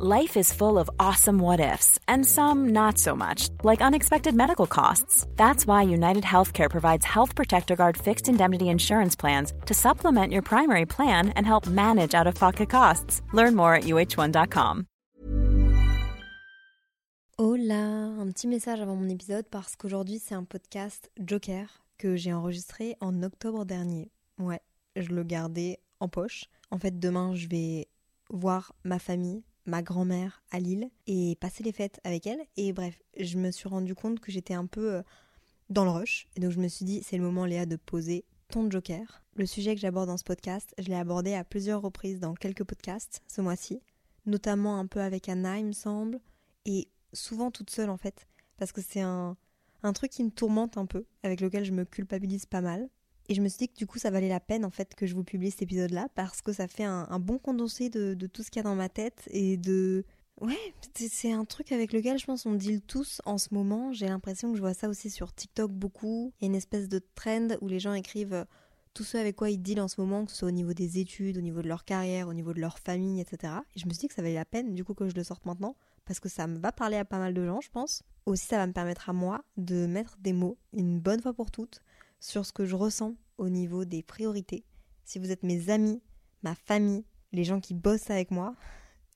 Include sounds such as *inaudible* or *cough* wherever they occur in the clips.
Life is full of awesome what ifs, and some not so much, like unexpected medical costs. That's why United Healthcare provides Health Protector Guard fixed indemnity insurance plans to supplement your primary plan and help manage out of pocket costs. Learn more at uh1.com. Hola, un petit message avant mon épisode parce qu'aujourd'hui c'est un podcast Joker que j'ai enregistré en octobre dernier. Ouais, je le gardais en poche. En fait, demain je vais voir ma famille ma grand-mère à Lille et passer les fêtes avec elle. Et bref, je me suis rendu compte que j'étais un peu euh, dans le rush. Et donc je me suis dit, c'est le moment, Léa, de poser ton joker. Le sujet que j'aborde dans ce podcast, je l'ai abordé à plusieurs reprises dans quelques podcasts ce mois-ci, notamment un peu avec Anna, il me semble, et souvent toute seule en fait, parce que c'est un, un truc qui me tourmente un peu, avec lequel je me culpabilise pas mal. Et je me suis dit que du coup, ça valait la peine en fait que je vous publie cet épisode-là parce que ça fait un, bon condensé de, tout ce qu'il y a dans ma tête et de. Ouais, c'est un truc avec lequel je pense on deal tous en ce moment. J'ai l'impression que je vois ça aussi sur TikTok beaucoup. Il y a une espèce de trend où les gens écrivent euh, tout ce avec quoi ils deal en ce moment, que ce soit au niveau des études, au niveau de leur carrière, au niveau de leur famille, etc. Et je me suis dit que ça valait la peine du coup que je le sorte maintenant parce que ça me va parler à pas mal de gens, je pense. Aussi, ça va me permettre à moi de mettre des mots une bonne fois pour toutes sur ce que je ressens au niveau des priorités. Si vous êtes mes amis, ma famille, les gens qui bossent avec moi,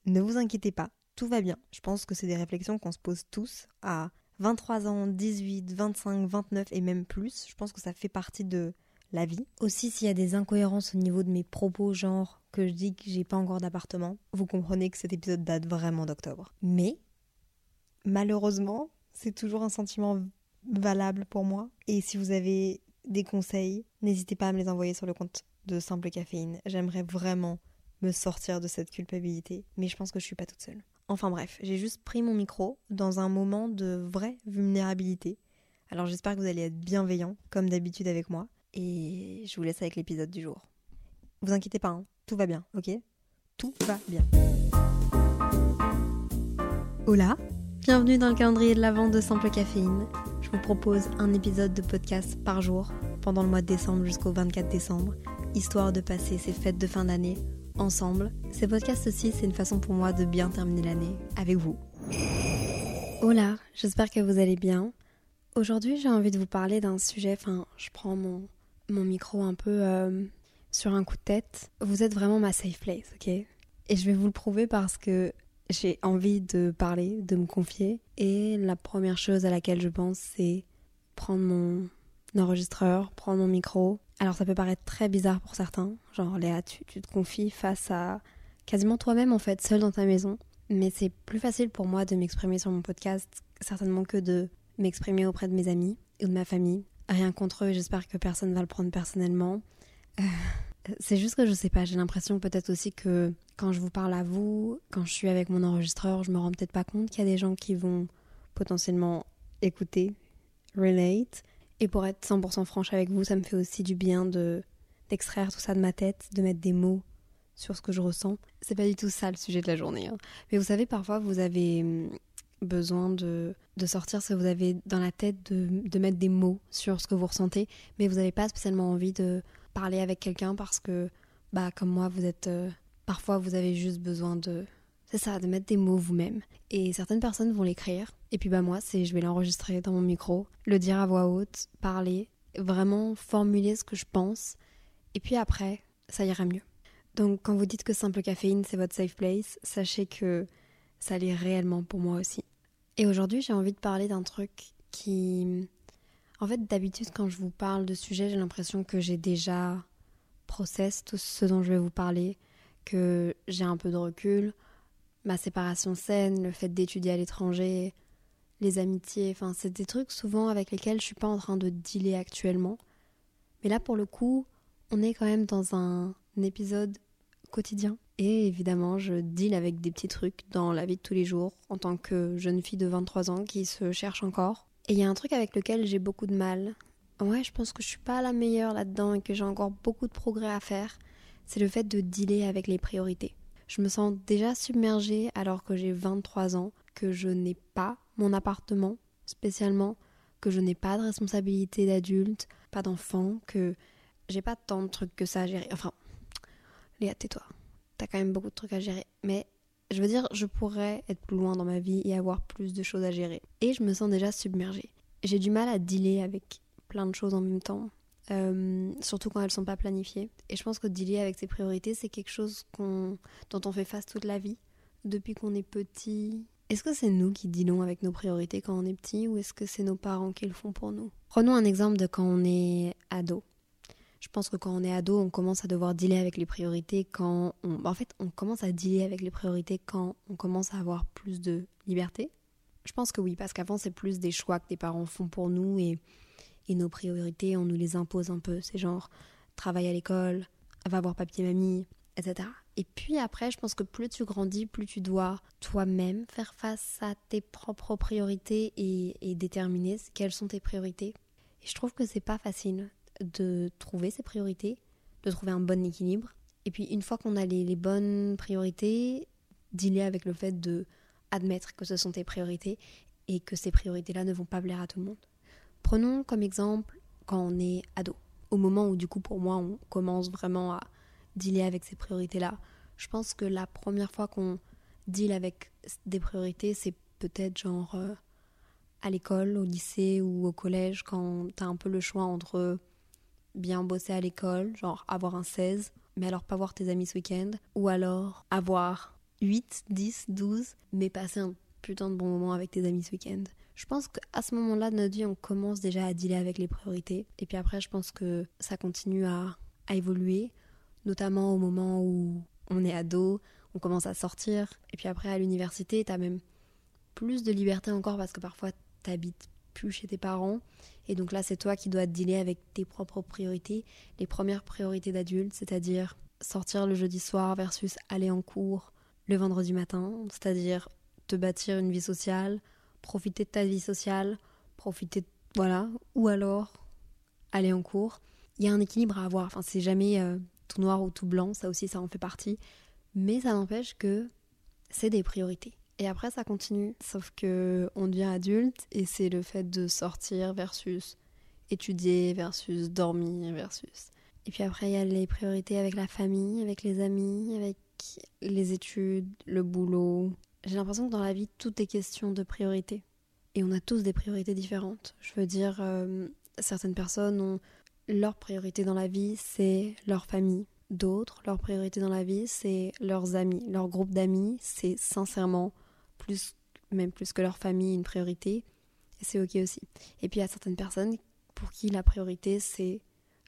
ne vous inquiétez pas, tout va bien. Je pense que c'est des réflexions qu'on se pose tous à 23 ans, 18, 25, 29 et même plus. Je pense que ça fait partie de la vie. Aussi, s'il y a des incohérences au niveau de mes propos, genre que je dis que j'ai pas encore d'appartement, vous comprenez que cet épisode date vraiment d'octobre. Mais, malheureusement, c'est toujours un sentiment valable pour moi. Et si vous avez des conseils, n'hésitez pas à me les envoyer sur le compte de Simple Caféine. J'aimerais vraiment me sortir de cette culpabilité, mais je pense que je suis pas toute seule. Enfin bref, j'ai juste pris mon micro dans un moment de vraie vulnérabilité. Alors j'espère que vous allez être bienveillants, comme d'habitude avec moi, et je vous laisse avec l'épisode du jour. Vous inquiétez pas, hein, tout va bien, ok? Tout va bien. Hola, bienvenue dans le calendrier de l'avant de Simple Caféine vous propose un épisode de podcast par jour pendant le mois de décembre jusqu'au 24 décembre, histoire de passer ces fêtes de fin d'année ensemble. Ces podcasts aussi, c'est une façon pour moi de bien terminer l'année avec vous. Hola, j'espère que vous allez bien. Aujourd'hui, j'ai envie de vous parler d'un sujet, enfin, je prends mon, mon micro un peu euh, sur un coup de tête. Vous êtes vraiment ma safe place, ok? Et je vais vous le prouver parce que j'ai envie de parler, de me confier. Et la première chose à laquelle je pense, c'est prendre mon enregistreur, prendre mon micro. Alors ça peut paraître très bizarre pour certains, genre Léa, tu, te confies face à quasiment toi-même en fait, seul dans ta maison. Mais c'est plus facile pour moi de m'exprimer sur mon podcast, certainement que de m'exprimer auprès de mes amis ou de ma famille. Rien contre eux, j'espère que personne ne va le prendre personnellement. Euh, c'est juste que je sais pas, j'ai l'impression peut-être aussi que quand je vous parle à vous, quand je suis avec mon enregistreur, je me rends peut-être pas compte qu'il y a des gens qui vont potentiellement écouter, relate. Et pour être 100% franche avec vous, ça me fait aussi du bien de d'extraire tout ça de ma tête, de mettre des mots sur ce que je ressens. C'est pas du tout ça le sujet de la journée. Hein. Mais vous savez, parfois vous avez hum, besoin de, de sortir ce que vous avez dans la tête, de, de mettre des mots sur ce que vous ressentez, mais vous n'avez pas spécialement envie de parler avec quelqu'un parce que, bah, comme moi, vous êtes. Euh, parfois, vous avez juste besoin de. C'est ça, de mettre des mots vous-même. Et certaines personnes vont l'écrire. Et puis, bah, moi, c'est je vais l'enregistrer dans mon micro, le dire à voix haute, parler, vraiment formuler ce que je pense. Et puis après, ça ira mieux. Donc, quand vous dites que Simple Caféine, c'est votre safe place, sachez que ça l'est réellement pour moi aussi. Et aujourd'hui, j'ai envie de parler d'un truc qui en fait, d'habitude, quand je vous parle de sujet, j'ai l'impression que j'ai déjà process tout ce dont je vais vous parler, que j'ai un peu de recul, ma séparation saine, le fait d'étudier à l'étranger, les amitiés, enfin, c'est des trucs souvent avec lesquels je suis pas en train de dealer actuellement. Mais là, pour le coup, on est quand même dans un, épisode quotidien. Et évidemment, je deal avec des petits trucs dans la vie de tous les jours en tant que jeune fille de 23 ans qui se cherche encore. Et il y a un truc avec lequel j'ai beaucoup de mal. Ouais, je pense que je suis pas la meilleure là-dedans et que j'ai encore beaucoup de progrès à faire. C'est le fait de dealer avec les priorités. Je me sens déjà submergée alors que j'ai 23 ans, que je n'ai pas mon appartement spécialement, que je n'ai pas de responsabilité d'adulte, pas d'enfant, que j'ai pas tant de trucs que ça à gérer. Enfin, Léa, tais-toi. T'as quand même beaucoup de trucs à gérer. Mais Je veux dire, je pourrais être plus loin dans ma vie et avoir plus de choses à gérer. Et je me sens déjà submergée. J'ai du mal à dealer avec plein de choses en même temps. Euh, surtout quand elles sont pas planifiées. Et je pense que dealer avec ses priorités, c'est quelque chose dont on fait face toute la vie, depuis qu'on est petit. Est-ce que c'est nous qui dealons avec nos priorités quand on est petit ou est-ce que c'est nos parents qui le font pour nous? Prenons un exemple de quand on est ado. Je pense que quand on est ado, on commence à devoir dealer avec les priorités quand on... En fait, on commence à dealer avec les priorités quand on commence à avoir plus de liberté. Je pense que oui, parce qu'avant, c'est plus des choix que les parents font pour nous et et nos priorités, on nous les impose un peu. C'est genre, travaille à l'école, va voir papier mamie, etc. Et puis après, je pense que plus tu grandis, plus tu dois toi-même faire face à tes propres priorités et, déterminer quelles sont tes priorités. Et je trouve que c'est pas facile de trouver ces priorités, de trouver un bon équilibre. Et puis une fois qu'on a les, les bonnes priorités, dealer avec le fait de admettre que ce sont tes priorités et que ces priorités-là ne vont pas plaire à tout le monde. Prenons comme exemple quand on est ado. Au moment où du coup pour moi on commence vraiment à dealer avec ces priorités-là. Je pense que la première fois qu'on deal avec des priorités, c'est peut-être genre euh, à l'école, au lycée ou au collège, quand t'as un peu le choix entre bien bosser à l'école, genre avoir un 16, mais alors pas voir tes amis ce week-end, ou alors avoir 8, 10, 12, mais passer un putain de bon moment avec tes amis ce week-end. Je pense qu'à ce moment-là de notre vie, on commence déjà à dealer avec les priorités. Et puis après, je pense que ça continue à, évoluer, notamment au moment où on est ado, on commence à sortir. Et puis après, à l'université, t'as même plus de liberté encore parce que parfois, t'habites plus chez tes parents. Et donc là, c'est toi qui dois te dealer avec tes propres priorités, les premières priorités d'adulte, c'est-à-dire sortir le jeudi soir versus aller en cours le vendredi matin, c'est-à-dire te bâtir une vie sociale, profiter de ta vie sociale, profiter, voilà, ou alors aller en cours. Il y a un équilibre à avoir. Enfin, c'est jamais euh, tout noir ou tout blanc, ça aussi, ça en fait partie. Mais ça n'empêche que c'est des priorités. Et après, ça continue. Sauf que on devient adulte et c'est le fait de sortir versus étudier versus dormir versus. Et puis après, il y a les priorités avec la famille, avec les amis, avec les études, le boulot, j'ai l'impression que dans la vie, tout est question de priorité. Et on a tous des priorités différentes. Je veux dire, euh, certaines personnes ont leur priorité dans la vie, c'est leur famille. D'autres, leur priorité dans la vie, c'est leurs amis. Leur groupe d'amis, c'est sincèrement plus, même plus que leur famille, une priorité. Et c'est ok aussi. Et puis il y a certaines personnes pour qui la priorité, c'est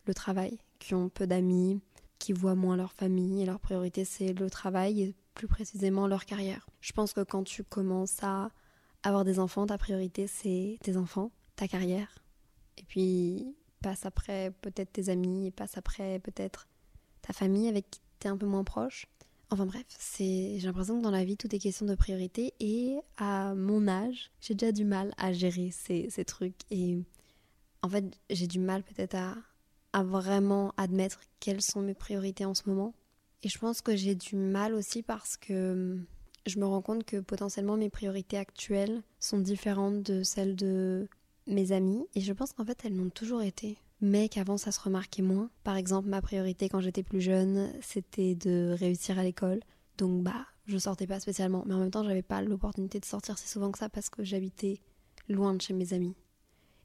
le travail, qui ont peu d'amis, qui voient moins leur famille. Et leur priorité, c'est le travail plus précisément leur carrière. Je pense que quand tu commences à avoir des enfants, ta priorité c'est tes enfants, ta carrière, et puis passe après peut-être tes amis, et passe après peut-être ta famille avec qui tu es un peu moins proche. Enfin bref, j'ai l'impression que dans la vie tout est question de priorité et à mon âge, j'ai déjà du mal à gérer ces, trucs et en fait j'ai du mal peut-être à, à vraiment admettre quelles sont mes priorités en ce moment et je pense que j'ai du mal aussi parce que hum, je me rends compte que potentiellement mes priorités actuelles sont différentes de celles de mes amis. Et je pense qu'en fait, elles m'ont toujours été. Mais qu'avant, ça se remarquait moins. Par exemple, ma priorité quand j'étais plus jeune, c'était de réussir à l'école. Donc, bah, je sortais pas spécialement. Mais en même temps, j'avais pas l'opportunité de sortir si souvent que ça parce que j'habitais loin de chez mes amis.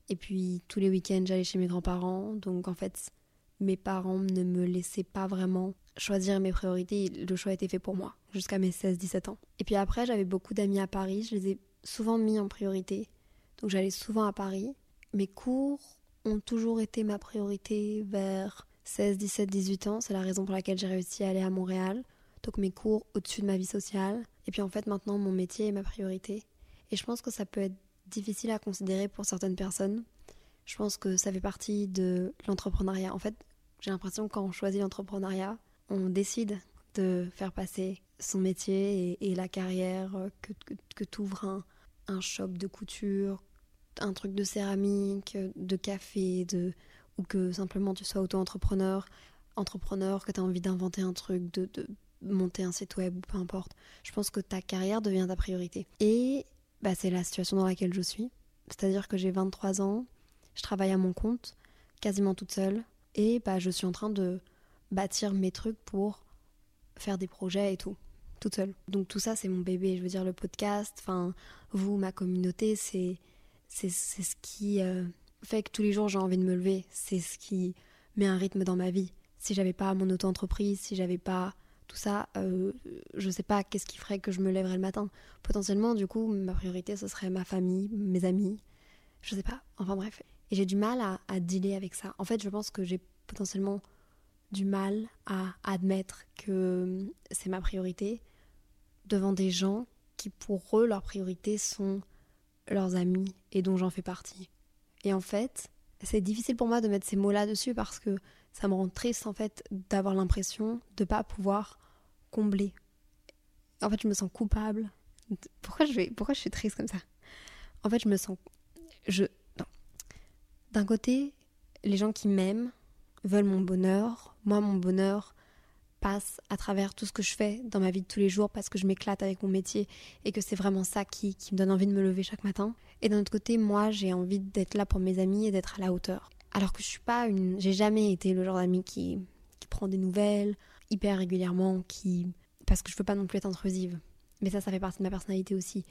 Et puis, tous les week-ends, j'allais chez mes grands-parents. Donc, en fait, mes parents ne me laissaient pas vraiment choisir mes priorités. Le choix été fait pour moi jusqu'à mes 16-17 ans. Et puis après, j'avais beaucoup d'amis à Paris. Je les ai souvent mis en priorité. Donc j'allais souvent à Paris. Mes cours ont toujours été ma priorité vers 16, 17, 18 ans. C'est la raison pour laquelle j'ai réussi à aller à Montréal. Donc mes cours au-dessus de ma vie sociale. Et puis en fait, maintenant, mon métier est ma priorité. Et je pense que ça peut être difficile à considérer pour certaines personnes. Je pense que ça fait partie de l'entrepreneuriat. En fait, j'ai l'impression que quand on choisit l'entrepreneuriat, on décide de faire passer son métier et, la carrière, euh, que, que, que tu ouvres un, un, shop de couture, un truc de céramique, de café, de, ou que simplement tu sois auto-entrepreneur, entrepreneur, que tu as envie d'inventer un truc, de, de, monter un site web ou peu importe. Je pense que ta carrière devient ta priorité. Et bah, c'est la situation dans laquelle je suis. C'est-à-dire que j'ai 23 ans, je travaille à mon compte, quasiment toute seule, et bah, je suis en train de bâtir mes trucs pour faire des projets et tout. toute seule. Donc tout ça, c'est mon bébé. Je veux dire, le podcast, enfin, vous, ma communauté, c'est c'est ce qui euh, fait que tous les jours j'ai envie de me lever. C'est ce qui met un rythme dans ma vie. Si j'avais pas mon auto-entreprise, si j'avais pas tout ça, euh, je sais pas qu'est-ce qui ferait que je me lèverais le matin. Potentiellement, du coup, ma priorité, ce serait ma famille, mes amis. Je sais pas. Enfin bref. Et j'ai du mal à, à dealer avec ça. En fait, je pense que j'ai potentiellement du mal à admettre que c'est ma priorité devant des gens qui, pour eux, leur priorité sont leurs amis et dont j'en fais partie. Et en fait, c'est difficile pour moi de mettre ces mots-là dessus parce que ça me rend triste en fait d'avoir l'impression de pas pouvoir combler. En fait, je me sens coupable. Pourquoi je vais pourquoi je suis triste comme ça? En fait, je me sens je D'un côté, les gens qui m'aiment veulent mon bonheur. Moi, mon bonheur, passe à travers tout ce que je fais dans ma vie de tous les jours parce que je m'éclate avec mon métier et que c'est vraiment ça qui, me donne envie de me lever chaque matin. Et d'un autre côté, moi, j'ai envie d'être là pour mes amis et d'être à la hauteur. Alors que je suis pas une. J'ai jamais été le genre d'ami qui, qui prend des nouvelles hyper régulièrement, qui. Parce que je veux pas non plus être intrusive. Mais ça, ça fait partie de ma personnalité aussi.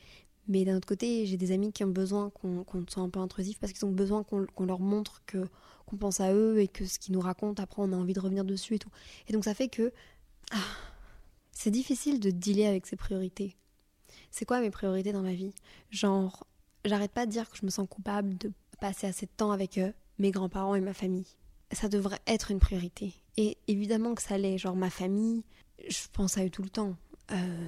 Mais d'un autre côté, j'ai des amis qui ont besoin qu'on soit un peu intrusif parce qu'ils ont besoin qu'on leur montre que qu'on pense à eux et que ce qu'ils nous racontent, après, on a envie de revenir dessus et tout. Et donc ça fait que ah, c'est difficile de dealer avec ses priorités. C'est quoi mes priorités dans ma vie? Genre, j'arrête pas de dire que je me sens coupable de passer assez de temps avec eux, mes grands-parents et ma famille. Ça devrait être une priorité. Et évidemment que ça l'est. Genre ma famille, je pense à eux tout le temps. Euh,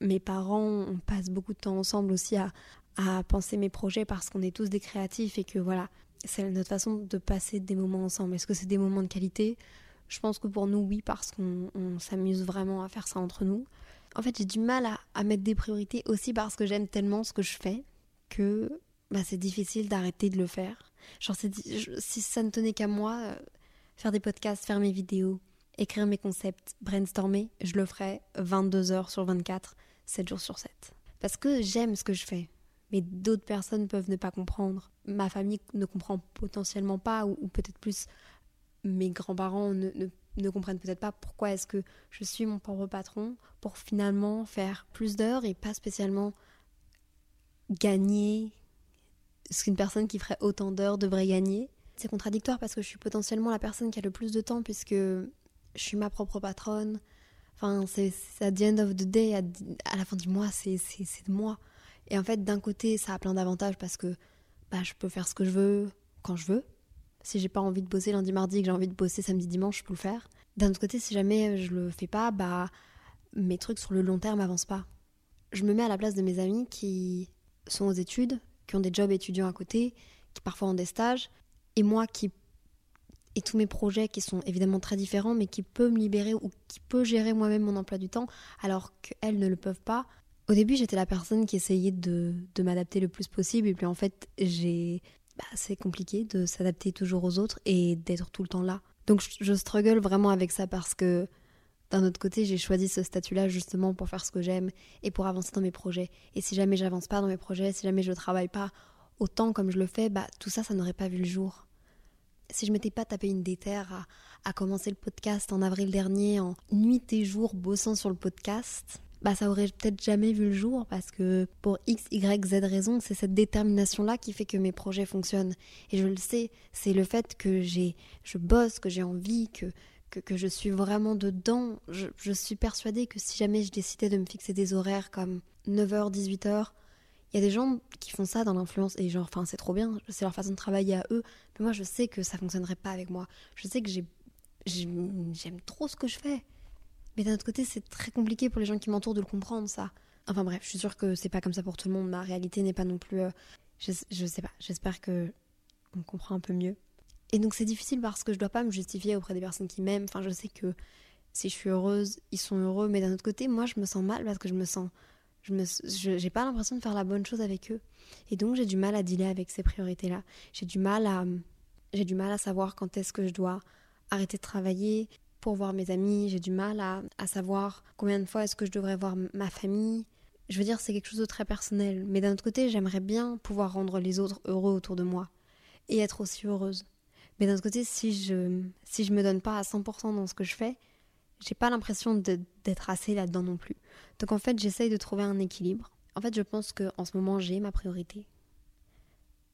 mes, parents, on passe beaucoup de temps ensemble aussi à, à penser mes projets parce qu'on est tous des créatifs et que voilà, c'est notre façon de passer des moments ensemble. Est-ce que c'est des moments de qualité? Je pense que pour nous, oui, parce qu'on s'amuse vraiment à faire ça entre nous. En fait, j'ai du mal à, mettre des priorités aussi parce que j'aime tellement ce que je fais que bah, c'est difficile d'arrêter de le faire. Genre, si ça ne tenait qu'à moi, euh, faire des podcasts, faire mes vidéos, écrire mes concepts, brainstormer, je le ferais 22 heures sur 24, 7 jours sur 7. Parce que j'aime ce que je fais mais d'autres personnes peuvent ne pas comprendre. Ma famille ne comprend potentiellement pas, ou, peut-être plus mes grands-parents ne, ne, comprennent peut-être pas pourquoi est-ce que je suis mon propre patron pour finalement faire plus d'heures et pas spécialement gagner ce qu'une personne qui ferait autant d'heures devrait gagner. C'est contradictoire parce que je suis potentiellement la personne qui a le plus de temps puisque je suis ma propre patronne. Enfin, c'est à the end of the day, à, la fin du mois, c'est de moi. Et en fait, d'un côté, ça a plein d'avantages parce que bah, je peux faire ce que je veux quand je veux. Si j'ai pas envie de bosser lundi, mardi, que j'ai envie de bosser samedi, dimanche, je peux le faire. D'un autre côté, si jamais je le fais pas, bah mes trucs sur le long terme n'avancent pas. Je me mets à la place de mes amis qui sont aux études, qui ont des jobs étudiants à côté, qui parfois ont des stages, et moi qui et tous mes projets qui sont évidemment très différents, mais qui peuvent me libérer ou qui peut gérer moi-même mon emploi du temps, alors qu'elles ne le peuvent pas, au début, j'étais la personne qui essayait de, m'adapter le plus possible. Et puis en fait, j'ai. Bah, c'est compliqué de s'adapter toujours aux autres et d'être tout le temps là. Donc je, je struggle vraiment avec ça parce que d'un autre côté, j'ai choisi ce statut-là justement pour faire ce que j'aime et pour avancer dans mes projets. Et si jamais j'avance pas dans mes projets, si jamais je travaille pas autant comme je le fais, bah tout ça, ça n'aurait pas vu le jour. Si je m'étais pas tapé une déterre à, commencer le podcast en avril dernier, en nuit et jour bossant sur le podcast, bah ça aurait peut-être jamais vu le jour parce que pour X, Y, Z raisons, c'est cette détermination-là qui fait que mes projets fonctionnent. Et je le sais, c'est le fait que j'ai, je bosse, que j'ai envie, que, que, je suis vraiment dedans. Je, suis persuadée que si jamais je décidais de me fixer des horaires comme 9h, 18h, il y a des gens qui font ça dans l'influence et genre, enfin, c'est trop bien, c'est leur façon de travailler à eux. Mais moi, je sais que ça fonctionnerait pas avec moi. Je sais que j'ai, j'aime trop ce que je fais. Mais d'un autre côté, c'est très compliqué pour les gens qui m'entourent de le comprendre, ça. Enfin bref, je suis sûre que c'est pas comme ça pour tout le monde. Ma réalité n'est pas non plus. Euh, je, je, sais pas, j'espère que on comprend un peu mieux. Et donc c'est difficile parce que je dois pas me justifier auprès des personnes qui m'aiment. Enfin, je sais que si je suis heureuse, ils sont heureux. Mais d'un autre côté, moi, je me sens mal parce que je me sens. Je j'ai pas l'impression de faire la bonne chose avec eux. Et donc j'ai du mal à dealer avec ces priorités-là. J'ai du mal à. Du mal à savoir quand est-ce que je dois arrêter de travailler, pour voir mes amis, j'ai du mal à, savoir combien de fois est-ce que je devrais voir ma famille. Je veux dire, c'est quelque chose de très personnel. Mais d'un autre côté, j'aimerais bien pouvoir rendre les autres heureux autour de moi et être aussi heureuse. Mais d'un autre côté, si je si je me donne pas à 100% dans ce que je fais, j'ai pas l'impression d'être assez là-dedans non plus. Donc en fait, j'essaye de trouver un équilibre. En fait, je pense que en ce moment, j'ai ma priorité,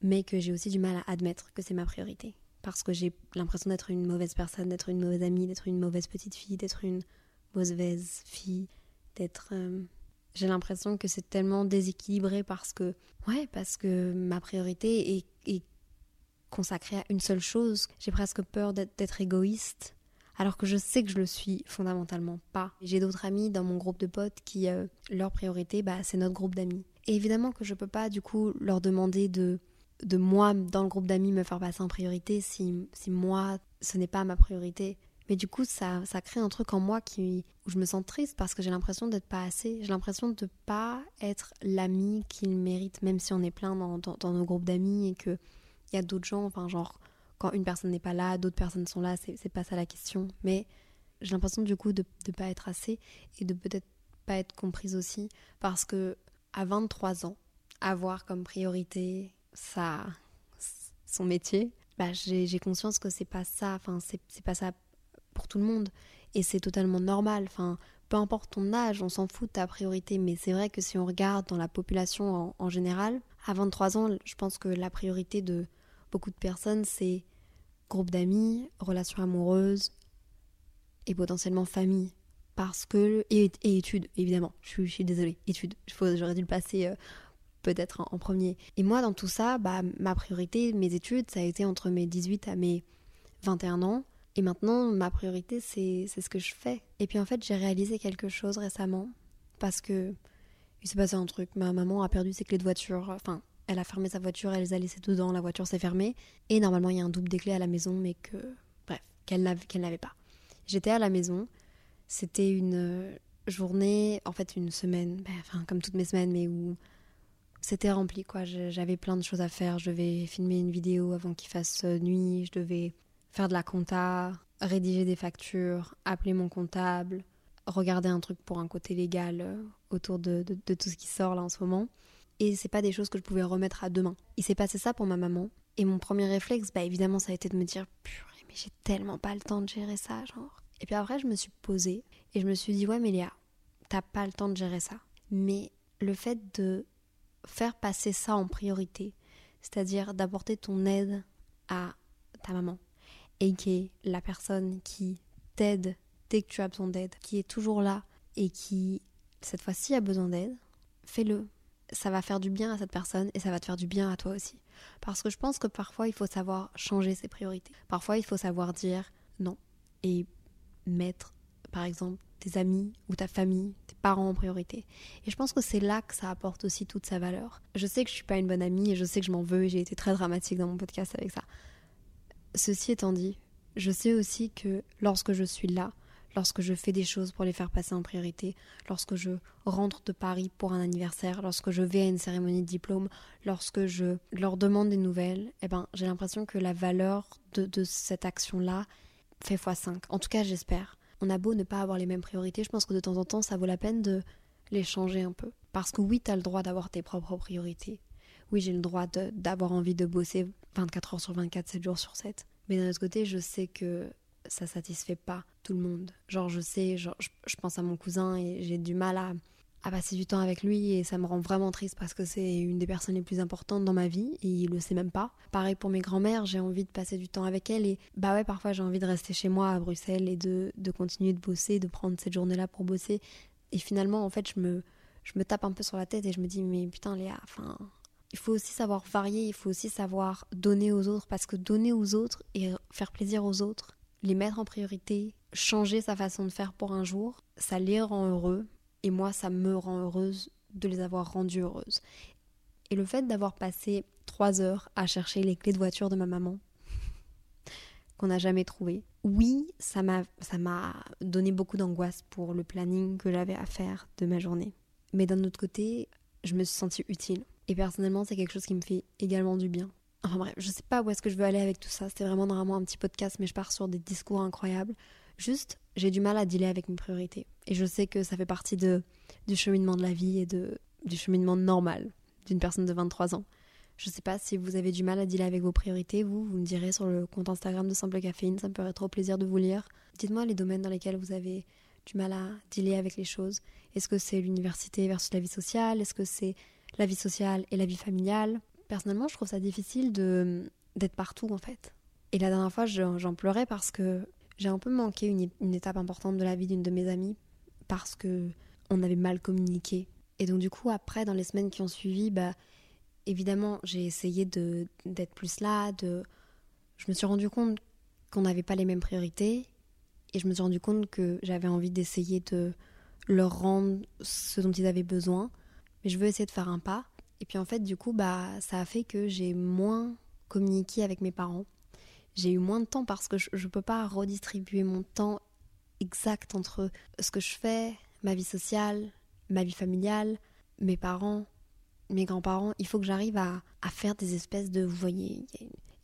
mais que j'ai aussi du mal à admettre que c'est ma priorité parce que j'ai l'impression d'être une mauvaise personne, d'être une mauvaise amie, d'être une mauvaise petite fille, d'être une mauvaise fille, d'être euh, j'ai l'impression que c'est tellement déséquilibré parce que ouais, parce que ma priorité est consacrée à une seule chose. J'ai presque peur d'être égoïste alors que je sais que je le suis fondamentalement pas. J'ai d'autres amis dans mon groupe de potes qui, euh, leur priorité, bah, c'est notre groupe d'amis. Et évidemment que je peux pas, du coup, leur demander de, de moi, dans le groupe d'amis, me faire passer en priorité si, si moi, ce n'est pas ma priorité. Mais du coup, ça, ça crée un truc en moi qui, où je me sens triste parce que j'ai l'impression d'être pas assez. J'ai l'impression de pas être l'ami qu'il mérite, même si on est plein dans, dans, dans nos groupes d'amis et qu'il y a d'autres gens, enfin, genre, quand une personne n'est pas là, d'autres personnes sont là, c'est pas ça la question. Mais j'ai l'impression du coup de ne pas être assez et de peut-être pas être comprise aussi parce que à 23 ans, avoir comme priorité ça, son métier, bah j'ai conscience que c'est pas ça, enfin c'est pas ça pour tout le monde et c'est totalement normal. Enfin, peu importe ton âge, on s'en fout de ta priorité, mais c'est vrai que si on regarde dans la population en, en général, à 23 ans, je pense que la priorité de beaucoup de personnes, c'est groupe d'amis, relations amoureuses et potentiellement famille. Parce que. Et, études, évidemment. Je suis, désolée. Études. J'aurais dû le passer euh, peut-être en, premier. Et moi, dans tout ça, bah, ma priorité, mes études, ça a été entre mes 18 à mes 21 ans. Et maintenant, ma priorité, c'est ce que je fais. Et puis en fait, j'ai réalisé quelque chose récemment. Parce que il s'est passé un truc. Ma maman a perdu ses clés de voiture. Enfin, elle a fermé sa voiture, elle les a laissées dedans, la voiture s'est fermée. Et normalement, il y a un double des clés à la maison, mais que. Bref, qu'elle n'avait pas. J'étais à la maison. C'était une euh, journée, en fait, une semaine, ben, enfin, comme toutes mes semaines, mais où c'était rempli, quoi. J'avais plein de choses à faire. Je devais filmer une vidéo avant qu'il fasse euh, nuit. Je devais faire de la compta, rédiger des factures, appeler mon comptable, regarder un truc pour un côté légal euh, autour de, de tout ce qui sort là en ce moment. Et c'est pas des choses que je pouvais remettre à demain. Il s'est passé ça pour ma maman. Et mon premier réflexe, bah évidemment, ça a été de me dire purée, mais j'ai tellement pas le temps de gérer ça, genre. Et puis après, je me suis posée et je me suis dit ouais, mais t'as pas le temps de gérer ça. Mais le fait de faire passer ça en priorité, c'est-à-dire d'apporter ton aide à ta maman, et qui est la personne qui t'aide dès que tu as besoin d'aide, qui est toujours là et qui, cette fois-ci, a besoin d'aide, fais-le ça va faire du bien à cette personne et ça va te faire du bien à toi aussi. Parce que je pense que parfois il faut savoir changer ses priorités. Parfois il faut savoir dire non et mettre par exemple tes amis ou ta famille, tes parents en priorité. Et je pense que c'est là que ça apporte aussi toute sa valeur. Je sais que je suis pas une bonne amie et je sais que je m'en veux et j'ai été très dramatique dans mon podcast avec ça. Ceci étant dit, je sais aussi que lorsque je suis là, lorsque je fais des choses pour les faire passer en priorité, lorsque je rentre de Paris pour un anniversaire, lorsque je vais à une cérémonie de diplôme, lorsque je leur demande des nouvelles, eh ben, j'ai l'impression que la valeur de, de cette action-là fait x5. En tout cas, j'espère. On a beau ne pas avoir les mêmes priorités, je pense que de temps en temps, ça vaut la peine de les changer un peu. Parce que oui, tu as le droit d'avoir tes propres priorités. Oui, j'ai le droit d'avoir envie de bosser 24 heures sur 24, 7 jours sur 7. Mais d'un autre côté, je sais que ça satisfait pas tout le monde. Genre, je sais, je, pense à mon cousin et j'ai du mal à, à, passer du temps avec lui et ça me rend vraiment triste parce que c'est une des personnes les plus importantes dans ma vie et il le sait même pas. Pareil pour mes grands-mères, j'ai envie de passer du temps avec elles et bah ouais, parfois j'ai envie de rester chez moi à Bruxelles et de, de continuer de bosser, de prendre cette journée-là pour bosser. Et finalement, en fait, je me, je me tape un peu sur la tête et je me dis, mais putain, Léa, enfin, il faut aussi savoir varier, il faut aussi savoir donner aux autres, parce que donner aux autres et faire plaisir aux autres, les mettre en priorité, changer sa façon de faire pour un jour, ça les rend heureux et moi ça me rend heureuse de les avoir rendus heureuses. Et le fait d'avoir passé trois heures à chercher les clés de voiture de ma maman, *laughs* qu'on n'a jamais trouvé, oui, ça m'a donné beaucoup d'angoisse pour le planning que j'avais à faire de ma journée. Mais d'un autre côté, je me suis sentie utile. Et personnellement, c'est quelque chose qui me fait également du bien. Enfin bref, je sais pas où est-ce que je veux aller avec tout ça. C'était vraiment normalement un petit podcast, mais je pars sur des discours incroyables. Juste, j'ai du mal à dealer avec mes priorités. Et je sais que ça fait partie de, du cheminement de la vie et de, du cheminement normal d'une personne de 23 ans. Je sais pas si vous avez du mal à dealer avec vos priorités, vous, vous me direz sur le compte Instagram de Simple Caféine, ça me ferait trop plaisir de vous lire. Dites-moi les domaines dans lesquels vous avez du mal à dealer avec les choses Est-ce que c'est l'université versus la vie sociale? Est-ce que c'est la vie sociale et la vie familiale? Personnellement, je trouve ça difficile de d'être partout en fait. Et la dernière fois, j'en pleurais parce que j'ai un peu manqué une, étape importante de la vie d'une de mes amies parce que on avait mal communiqué. Et donc du coup, après, dans les semaines qui ont suivi, bah, évidemment, j'ai essayé d'être plus là. De... Je me suis rendu compte qu'on n'avait pas les mêmes priorités et je me suis rendu compte que j'avais envie d'essayer de leur rendre ce dont ils avaient besoin. Mais je veux essayer de faire un pas. Et puis en fait, du coup, bah, ça a fait que j'ai moins communiqué avec mes parents. J'ai eu moins de temps parce que je ne peux pas redistribuer mon temps exact entre ce que je fais, ma vie sociale, ma vie familiale, mes parents, mes grands-parents. Il faut que j'arrive à, à, faire des espèces de, vous voyez,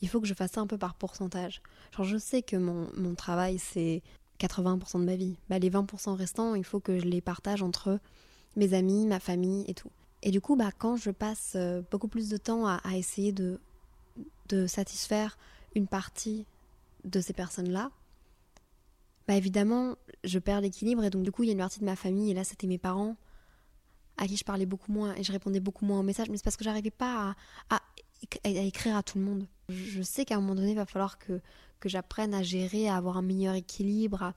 il faut que je fasse ça un peu par pourcentage. Genre, je sais que mon, mon travail, c'est 80% de ma vie. Bah, les 20% restants, il faut que je les partage entre mes amis, ma famille et tout. Et du coup, bah, quand je passe euh, beaucoup plus de temps à, essayer de, de satisfaire une partie de ces personnes-là, bah évidemment, je perds l'équilibre et donc du coup, il y a une partie de ma famille, et là, c'était mes parents, à qui je parlais beaucoup moins et je répondais beaucoup moins aux messages, mais c'est parce que j'arrivais pas à, à, écrire à tout le monde. Je sais qu'à un moment donné, il va falloir que, que j'apprenne à gérer, à avoir un meilleur équilibre, à,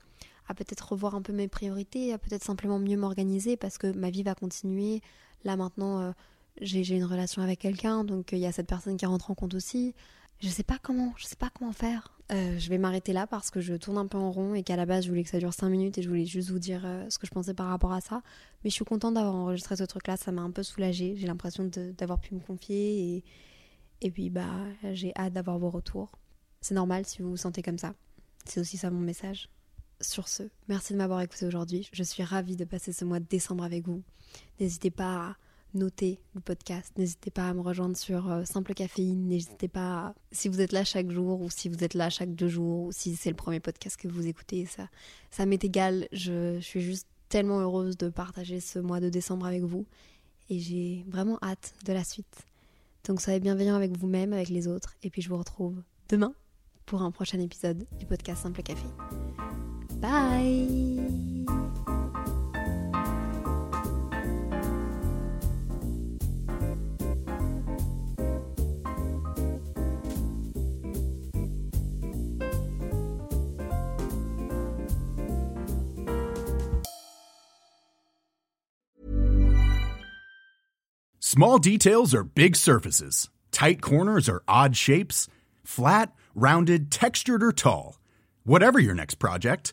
à peut-être revoir un peu mes priorités, à peut-être simplement mieux m'organiser parce que ma vie va continuer. Là maintenant, euh, j'ai une relation avec quelqu'un, donc euh, il y a cette personne qui rentre en compte aussi. Je sais pas comment, je sais pas comment faire. Euh, je vais m'arrêter là parce que je tourne un peu en rond et qu'à la base je voulais que ça dure 5 minutes et je voulais juste vous dire ce que je pensais par rapport à ça. Mais je suis contente d'avoir enregistré ce truc là, ça m'a un peu soulagée. J'ai l'impression d'avoir pu me confier et, et puis bah j'ai hâte d'avoir vos retours. C'est normal si vous vous sentez comme ça. C'est aussi ça mon message. Sur ce, merci de m'avoir écouté aujourd'hui. Je suis ravie de passer ce mois de décembre avec vous. N'hésitez pas à noter le podcast, n'hésitez pas à me rejoindre sur euh, Simple Caféine, n'hésitez pas, si vous êtes là chaque jour ou si vous êtes là chaque deux jours ou si c'est le premier podcast que vous écoutez, ça, ça m'est égal. Je, suis juste tellement heureuse de partager ce mois de décembre avec vous et j'ai vraiment hâte de la suite. Donc soyez bienveillants avec vous-même, avec les autres, et puis je vous retrouve demain pour un prochain épisode du podcast Simple Café. Bye Small details are big surfaces. Tight corners are odd shapes. Flat, rounded, textured, or tall. Whatever your next project,